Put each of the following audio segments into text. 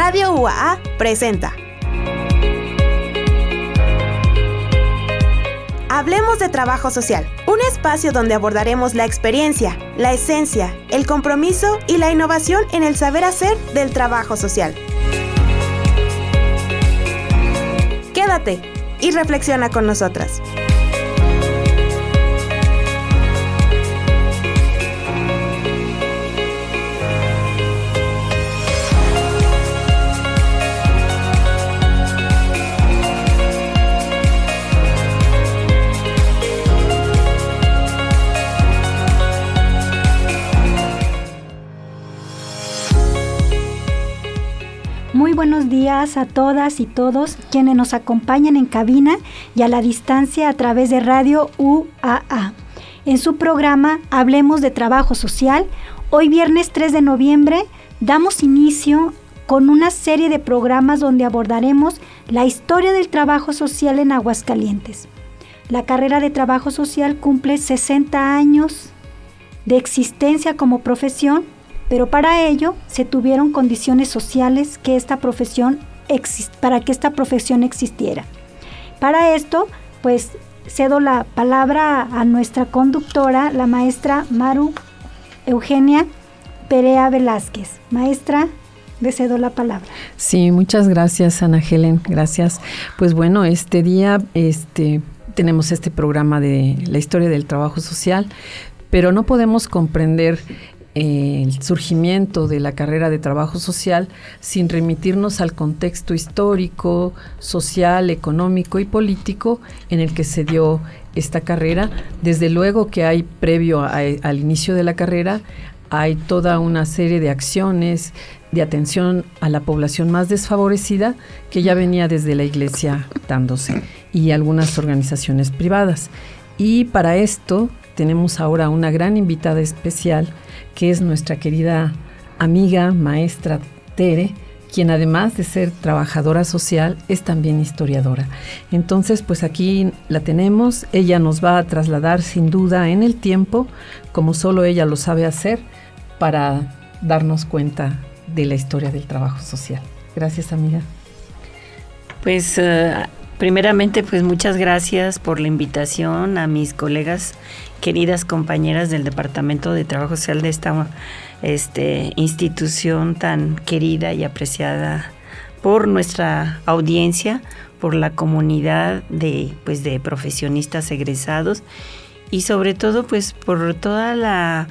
Radio UAA presenta. Hablemos de trabajo social, un espacio donde abordaremos la experiencia, la esencia, el compromiso y la innovación en el saber hacer del trabajo social. Quédate y reflexiona con nosotras. Buenos días a todas y todos quienes nos acompañan en cabina y a la distancia a través de Radio UAA. En su programa Hablemos de Trabajo Social, hoy viernes 3 de noviembre damos inicio con una serie de programas donde abordaremos la historia del trabajo social en Aguascalientes. La carrera de trabajo social cumple 60 años de existencia como profesión pero para ello se tuvieron condiciones sociales que esta profesión para que esta profesión existiera. Para esto, pues cedo la palabra a nuestra conductora, la maestra Maru Eugenia Perea Velázquez. Maestra, le cedo la palabra. Sí, muchas gracias, Ana Helen. Gracias. Pues bueno, este día este, tenemos este programa de la historia del trabajo social, pero no podemos comprender el surgimiento de la carrera de trabajo social sin remitirnos al contexto histórico, social, económico y político en el que se dio esta carrera. Desde luego que hay previo al inicio de la carrera, hay toda una serie de acciones de atención a la población más desfavorecida que ya venía desde la iglesia dándose y algunas organizaciones privadas. Y para esto tenemos ahora una gran invitada especial que es nuestra querida amiga, maestra Tere, quien además de ser trabajadora social es también historiadora. Entonces, pues aquí la tenemos, ella nos va a trasladar sin duda en el tiempo, como solo ella lo sabe hacer, para darnos cuenta de la historia del trabajo social. Gracias, amiga. Pues eh, primeramente, pues muchas gracias por la invitación a mis colegas queridas compañeras del Departamento de Trabajo Social de esta este, institución tan querida y apreciada por nuestra audiencia, por la comunidad de, pues, de profesionistas egresados y sobre todo pues por toda la,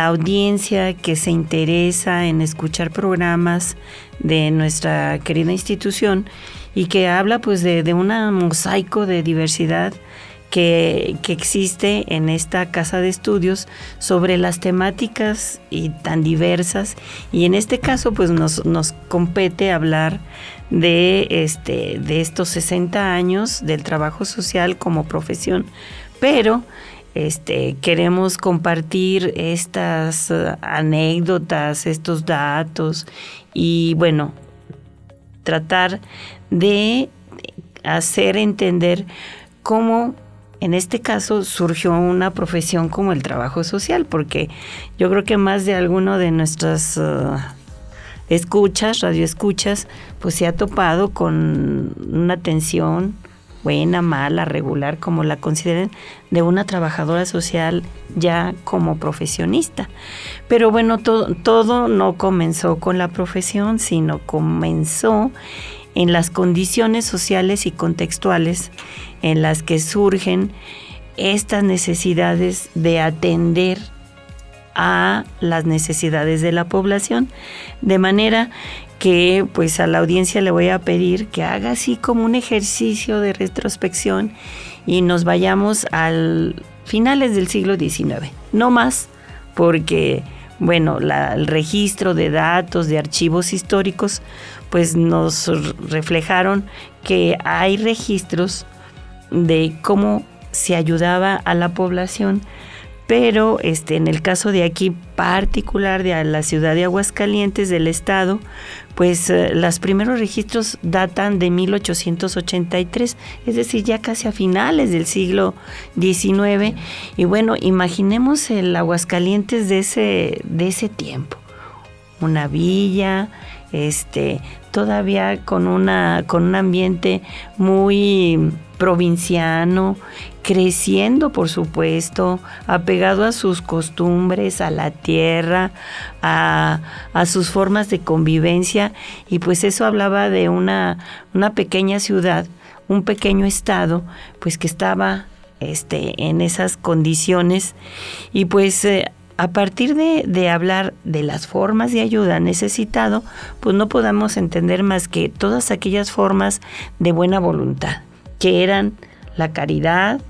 audiencia que se interesa en escuchar programas de nuestra querida institución y que habla pues de, de un mosaico de diversidad que, existe en esta casa de estudios sobre las temáticas y tan diversas. Y en este caso pues nos, nos compete hablar de, este, de estos 60 años del trabajo social como profesión, pero este, queremos compartir estas uh, anécdotas, estos datos y bueno, tratar de hacer entender cómo en este caso surgió una profesión como el trabajo social, porque yo creo que más de alguno de nuestras uh, escuchas, radioescuchas, pues se ha topado con una atención buena, mala, regular, como la consideren, de una trabajadora social ya como profesionista. Pero bueno, todo, todo no comenzó con la profesión, sino comenzó en las condiciones sociales y contextuales en las que surgen estas necesidades de atender a las necesidades de la población, de manera que pues a la audiencia le voy a pedir que haga así como un ejercicio de retrospección y nos vayamos al finales del siglo XIX, no más porque bueno, el registro de datos, de archivos históricos, pues nos reflejaron que hay registros de cómo se ayudaba a la población, pero este, en el caso de aquí particular de la ciudad de Aguascalientes del estado, pues eh, los primeros registros datan de 1883, es decir, ya casi a finales del siglo XIX. Y bueno, imaginemos el Aguascalientes de ese, de ese tiempo. Una villa, este, todavía con, una, con un ambiente muy provinciano, creciendo por supuesto, apegado a sus costumbres, a la tierra, a, sus formas de convivencia. Y pues eso hablaba de una, una pequeña ciudad, un pequeño estado, pues que estaba este, en esas condiciones. Y pues eh, a partir de, de, hablar de las formas de ayuda necesitado, pues no podamos entender más que todas aquellas formas de buena voluntad, que eran la caridad,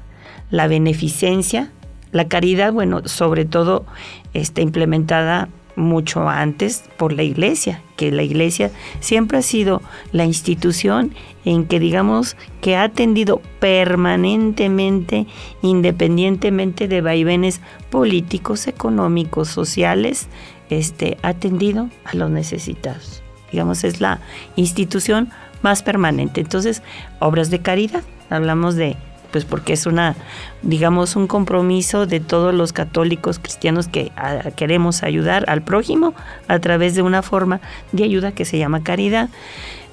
la beneficencia, la caridad, bueno, sobre todo está implementada mucho antes por la iglesia, que la iglesia siempre ha sido la institución en que digamos que ha atendido permanentemente, independientemente de vaivenes políticos, económicos, sociales, este, atendido a los necesitados. Digamos, es la institución más permanente. Entonces, obras de caridad, hablamos de pues porque es una, digamos, un compromiso de todos los católicos cristianos que queremos ayudar al prójimo a través de una forma de ayuda que se llama caridad.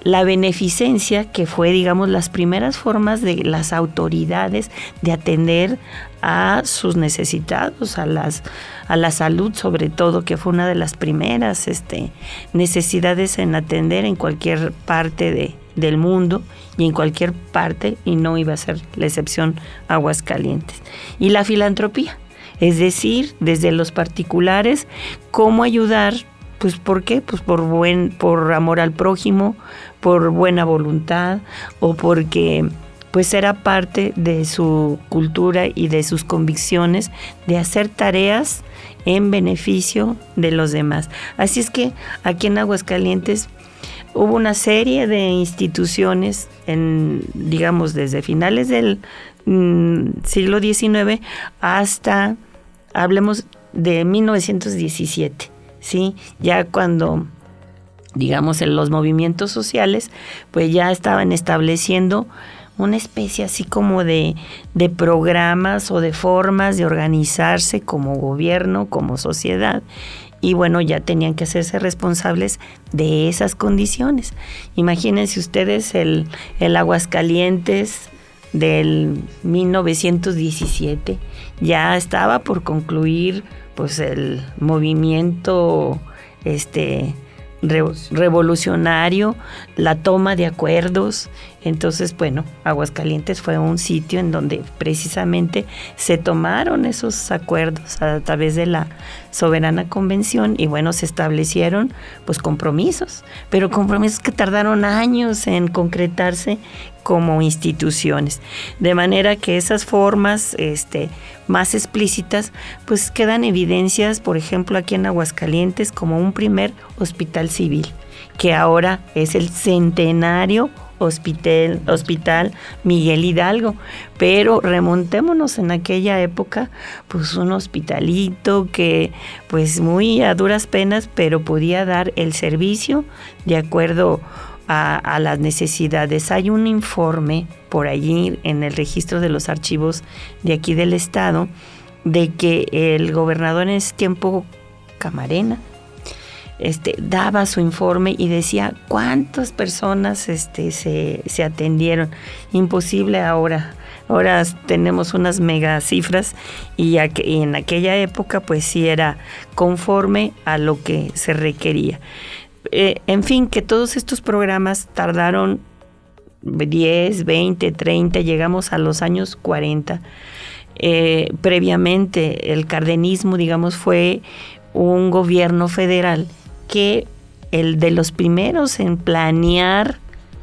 La beneficencia, que fue, digamos, las primeras formas de las autoridades de atender a sus necesitados, a las a la salud sobre todo, que fue una de las primeras este, necesidades en atender en cualquier parte de, del mundo y en cualquier parte, y no iba a ser la excepción Aguascalientes. Y la filantropía, es decir, desde los particulares, cómo ayudar, pues ¿por qué? Pues por buen, por amor al prójimo, por buena voluntad, o porque pues era parte de su cultura y de sus convicciones de hacer tareas en beneficio de los demás. Así es que aquí en Aguascalientes hubo una serie de instituciones, en, digamos, desde finales del mm, siglo XIX hasta, hablemos de 1917, ¿sí? Ya cuando, digamos, en los movimientos sociales, pues ya estaban estableciendo una especie así como de, de, programas o de formas de organizarse como gobierno, como sociedad, y bueno, ya tenían que hacerse responsables de esas condiciones. Imagínense ustedes el, el Aguascalientes del 1917, ya estaba por concluir pues el movimiento este revolucionario, la toma de acuerdos. Entonces, bueno, Aguascalientes fue un sitio en donde precisamente se tomaron esos acuerdos a través de la soberana convención y bueno, se establecieron pues compromisos, pero compromisos que tardaron años en concretarse como instituciones. De manera que esas formas este, más explícitas, pues quedan evidencias, por ejemplo, aquí en Aguascalientes, como un primer hospital civil, que ahora es el centenario Hospital, Hospital Miguel Hidalgo. Pero remontémonos en aquella época, pues un hospitalito que pues muy a duras penas, pero podía dar el servicio de acuerdo a, las necesidades. Hay un informe por allí en el registro de los archivos de aquí del estado de que el gobernador en ese tiempo, Camarena, este, daba su informe y decía cuántas personas este, se, se atendieron. Imposible ahora. Ahora tenemos unas mega cifras y en aquella época pues sí era conforme a lo que se requería. Eh, en fin, que todos estos programas tardaron 10, 20, 30, llegamos a los años 40. Eh, previamente el cardenismo, digamos, fue un gobierno federal que el de los primeros en planear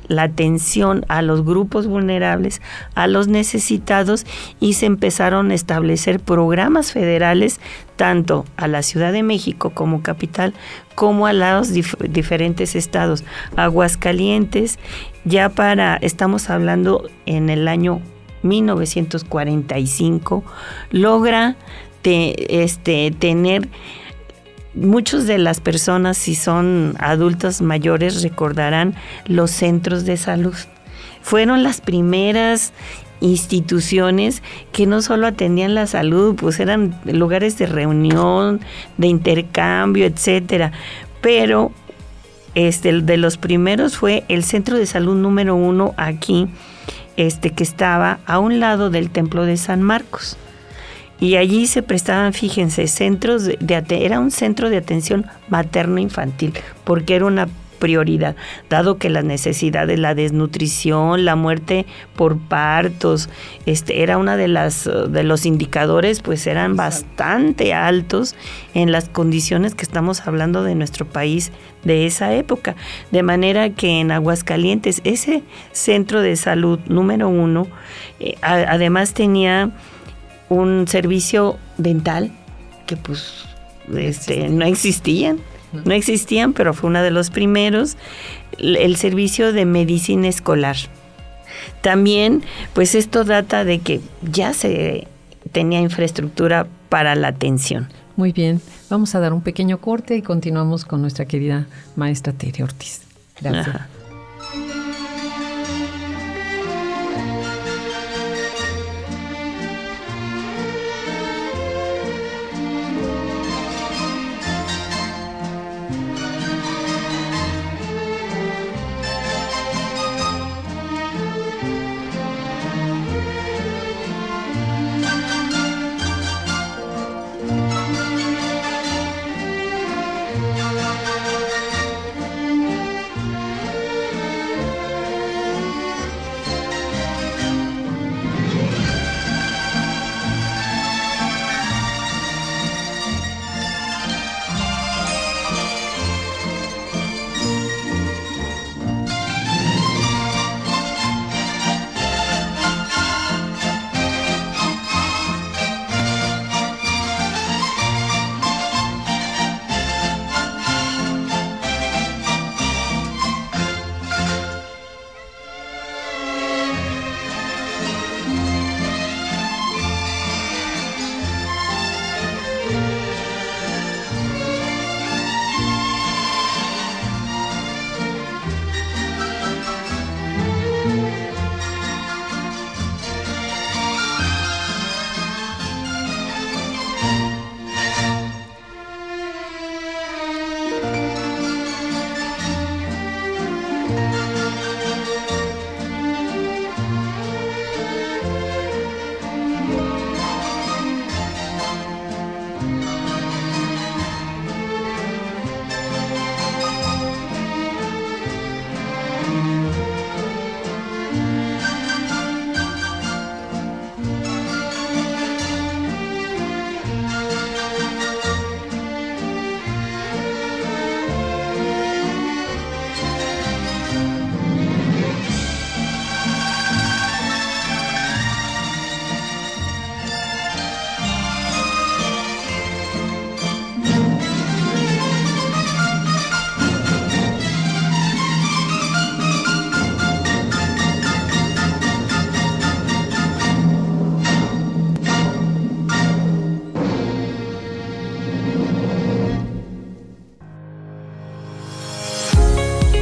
la atención a los grupos vulnerables, a los necesitados y se empezaron a establecer programas federales tanto a la Ciudad de México como capital como a los diferentes estados. Aguascalientes, ya para, estamos hablando en el año 1945, logra este, tener Muchos de las personas, si son adultos mayores, recordarán los centros de salud. Fueron las primeras instituciones que no solo atendían la salud, pues eran lugares de reunión, de intercambio, etcétera. Pero Este, de los primeros fue el centro de salud número uno aquí, este, que estaba a un lado del templo de San Marcos. Y allí se prestaban, fíjense, centros de, era un centro de atención materno-infantil, porque era una prioridad, dado que las necesidades, la desnutrición, la muerte por partos, este era una de las de los indicadores, pues eran bastante altos en las condiciones que estamos hablando de nuestro país de esa época, de manera que en Aguascalientes ese centro de salud número uno, eh, además tenía un servicio dental que pues este, no existían no existían, pero fue uno de los primeros, el servicio de medicina escolar. También, pues esto data de que ya se tenía infraestructura para la atención. Muy bien, vamos a dar un pequeño corte y continuamos con nuestra querida maestra Tere Ortiz. Gracias.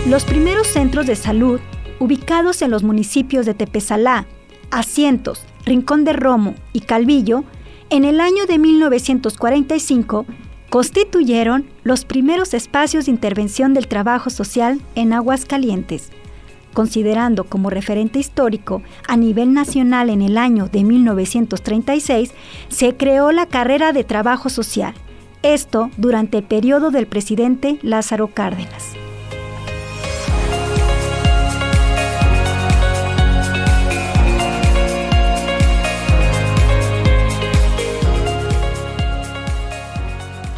Los primeros centros de salud, ubicados en los municipios de Tepesalá, Asientos, Rincón de Romo y Calvillo, en el año de 1945 constituyeron los primeros espacios de intervención del trabajo social en Aguascalientes. Considerando como referente histórico a nivel nacional en el año de 1936, se creó la carrera de trabajo social, esto durante el periodo del presidente Lázaro Cárdenas.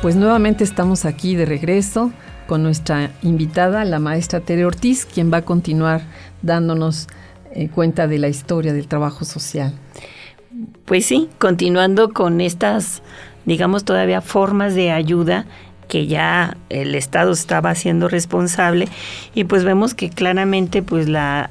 Pues nuevamente estamos aquí de regreso con nuestra invitada, la maestra Tere Ortiz, quien va a continuar dándonos eh, cuenta de la historia del trabajo social. Pues sí, continuando con estas, digamos, todavía formas de ayuda que ya el Estado estaba haciendo responsable y pues vemos que claramente pues la,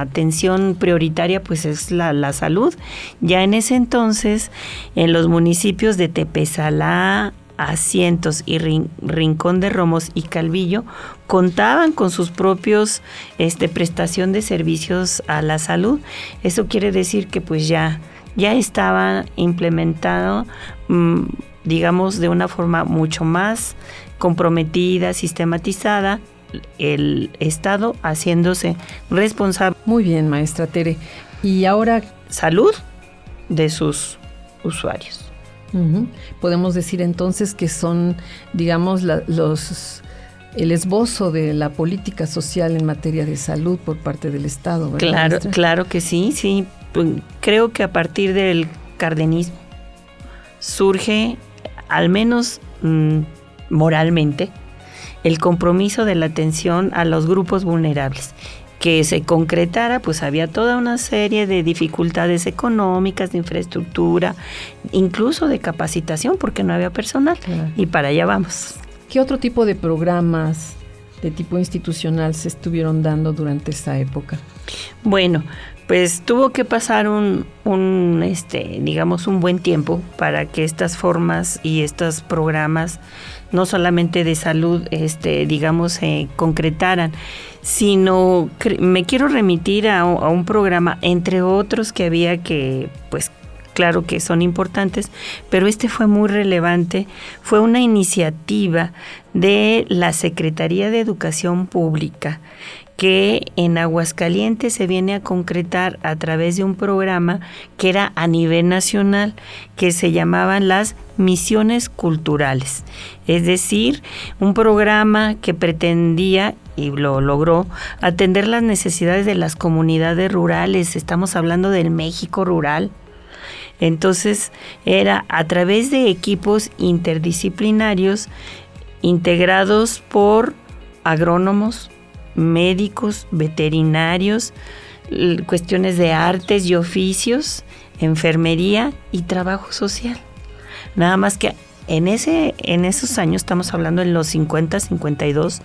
atención prioritaria pues es la, la, salud. Ya en ese entonces en los municipios de Tepesalá, Asientos y Rincón de Romos y Calvillo contaban con sus propios este, prestación de servicios a la salud. Eso quiere decir que pues ya, ya estaba implementado, mm, digamos, de una forma mucho más comprometida, sistematizada el Estado haciéndose responsable. Muy bien, maestra Tere. Y ahora... Salud de sus usuarios. Podemos decir entonces que son, digamos, los el esbozo de la política social en materia de salud por parte del Estado. ¿verdad, claro, claro que sí, sí. Pues, creo que a partir del cardenismo surge, al menos mm, moralmente, el compromiso de la atención a los grupos vulnerables que se concretara, pues había toda una serie de dificultades económicas, de infraestructura, incluso de capacitación, porque no había personal. Y para allá vamos. ¿Qué otro tipo de programas de tipo institucional se estuvieron dando durante esa época? Bueno, pues tuvo que pasar un, un, este, digamos, un buen tiempo para que estas formas y estos programas, no solamente de salud, este, digamos, se concretaran, sino me quiero remitir a, un programa, entre otros que había que, pues, claro que son importantes, pero este fue muy relevante, fue una iniciativa de la Secretaría de Educación Pública que en Aguascalientes se viene a concretar a través de un programa que era a nivel nacional, que se llamaban las misiones culturales. Es decir, un programa que pretendía y lo logró atender las necesidades de las comunidades rurales. Estamos hablando del México rural. Entonces era a través de equipos interdisciplinarios integrados por agrónomos, médicos, veterinarios, cuestiones de artes y oficios, enfermería y trabajo social. Nada más que en, ese, en esos años, estamos hablando en los 50, 52,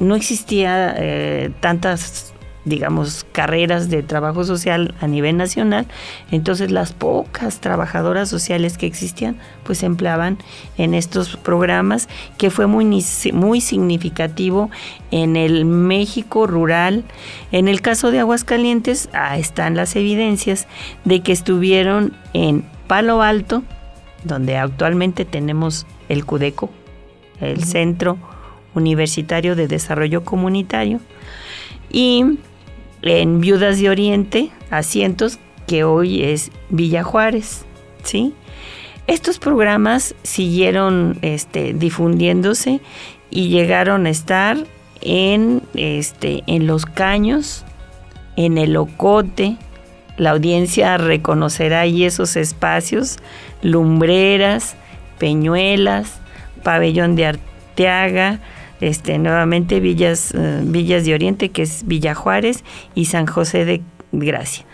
no existía eh, tantas digamos, carreras de trabajo social a nivel nacional, entonces las pocas trabajadoras sociales que existían, pues se empleaban en estos programas, que fue muy, muy significativo en el México rural. En el caso de Aguascalientes, ahí están las evidencias de que estuvieron en Palo Alto, donde actualmente tenemos el CUDECO, el Centro Universitario de Desarrollo Comunitario, y en Viudas de Oriente, asientos que hoy es Villa Juárez, ¿sí? Estos programas siguieron este, difundiéndose y llegaron a estar en, este, en Los Caños, en el Ocote, la audiencia reconocerá ahí esos espacios, lumbreras, peñuelas, pabellón de Arteaga, este, nuevamente Villas, eh, Villas de Oriente, que es Villa Juárez, y San José de Gracia.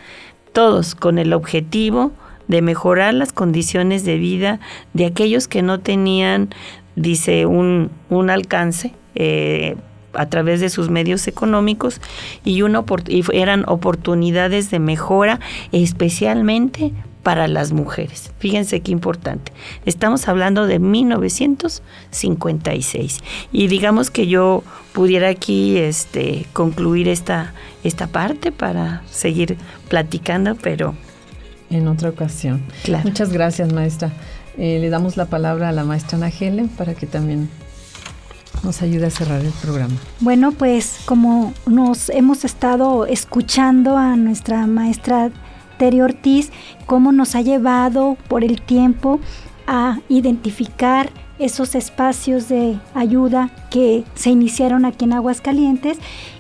Todos con el objetivo de mejorar las condiciones de vida de aquellos que no tenían, dice, un, alcance. Eh, a través de sus medios económicos y, y eran oportunidades de mejora especialmente para las mujeres. Fíjense qué importante. Estamos hablando de 1956. Y digamos que yo pudiera aquí este, concluir esta, esta parte para seguir platicando, pero... En otra ocasión. Muchas gracias, maestra. Eh, le damos la palabra a la maestra Ana Helen para que también nos ayude a cerrar el programa. Bueno, pues como nos hemos estado escuchando a nuestra maestra Cómo nos ha llevado por el tiempo a identificar esos espacios de ayuda que se iniciaron aquí en Aguascalientes.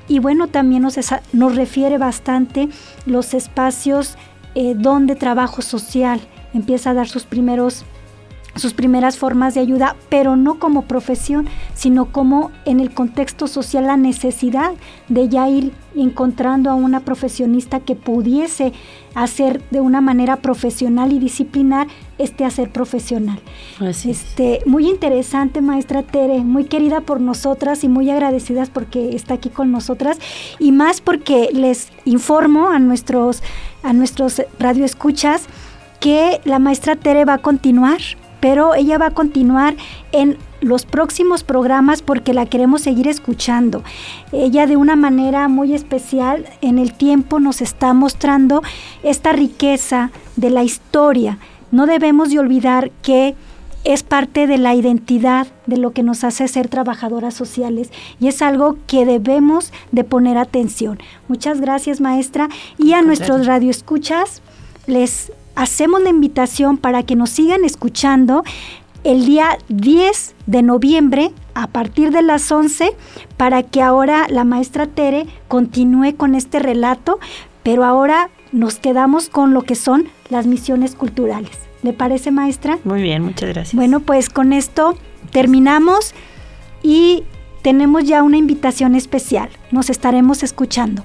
Y bueno, también nos, nos refiere bastante los espacios eh, donde trabajo social. Empieza a dar sus primeros sus primeras formas de ayuda, pero no como profesión, sino como en el contexto social la necesidad de ya ir encontrando a una profesionista que pudiese hacer de una manera profesional y disciplinar este hacer profesional. este, muy interesante, maestra Tere, muy querida por nosotras y muy agradecidas porque está aquí con nosotras y más porque les informo a nuestros a nuestros radioescuchas que la maestra Tere va a continuar pero ella va a continuar en los próximos programas porque la queremos seguir escuchando. Ella de una manera muy especial en el tiempo nos está mostrando esta riqueza de la historia. No debemos de olvidar que es parte de la identidad de lo que nos hace ser trabajadoras sociales y es algo que debemos de poner atención. Muchas gracias maestra y a nuestros radioescuchas les hacemos la invitación para que nos sigan escuchando el día 10 de noviembre a partir de las 11 para que ahora la maestra Tere continúe con este relato, pero ahora nos quedamos con lo que son las misiones culturales. ¿Le parece, maestra? Muy bien, muchas gracias. Bueno, pues con esto terminamos y tenemos ya una invitación especial. Nos estaremos escuchando.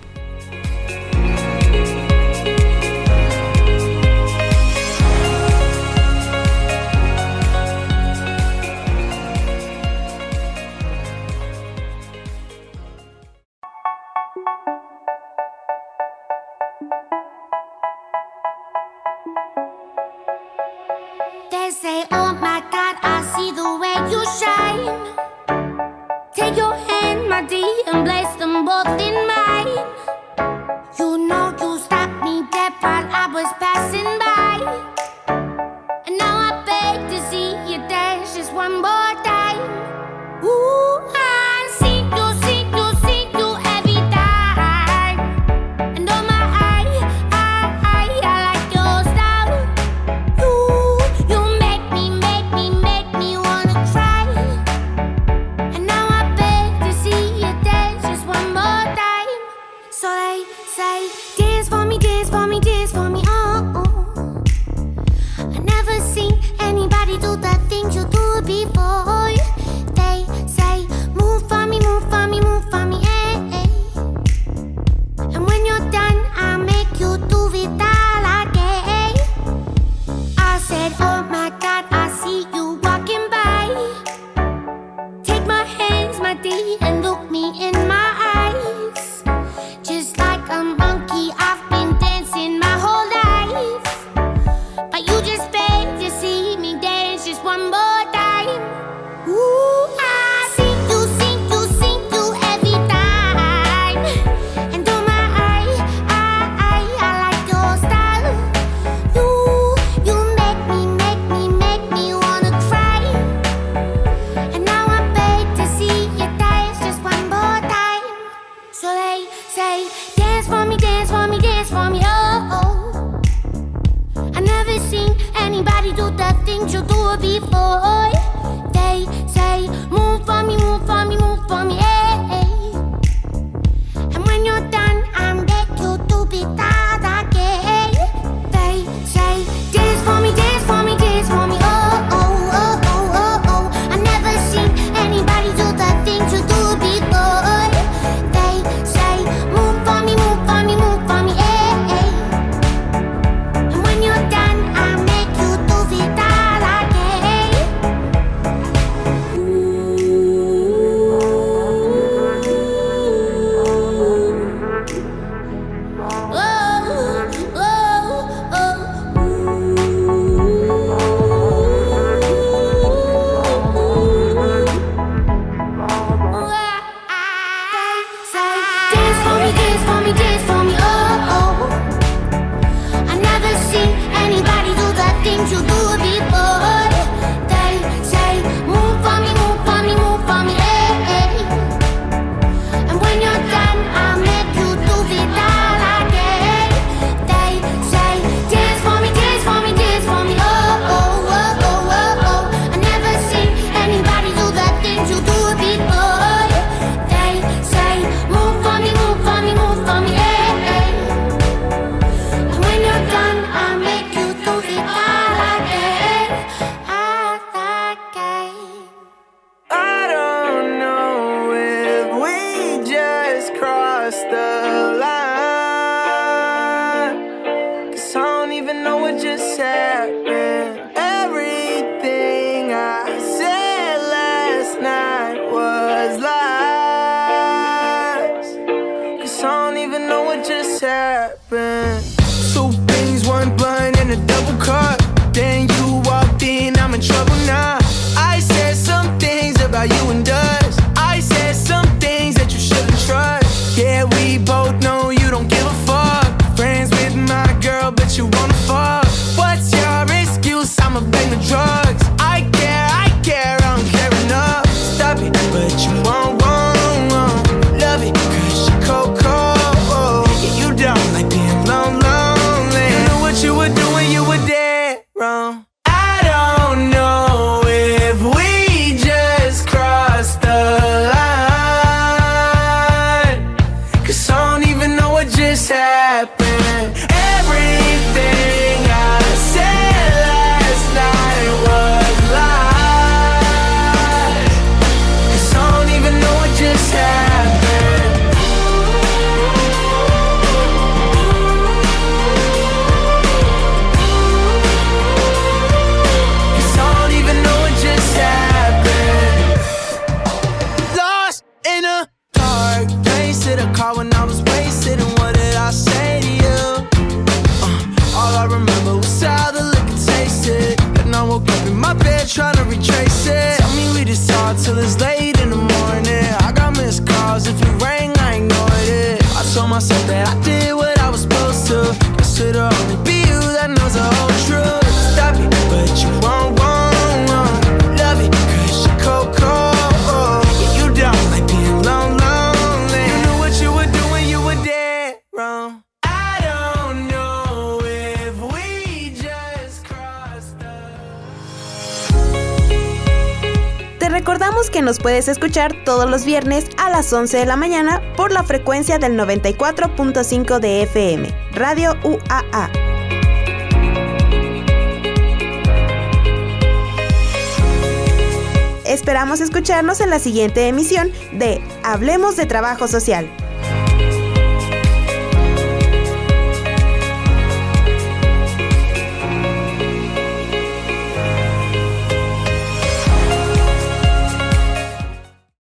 but this out nos puedes escuchar todos los viernes a las 11 de la mañana por la frecuencia del 94.5 de FM, Radio UAA. Esperamos escucharnos en la siguiente emisión de Hablemos de Trabajo Social.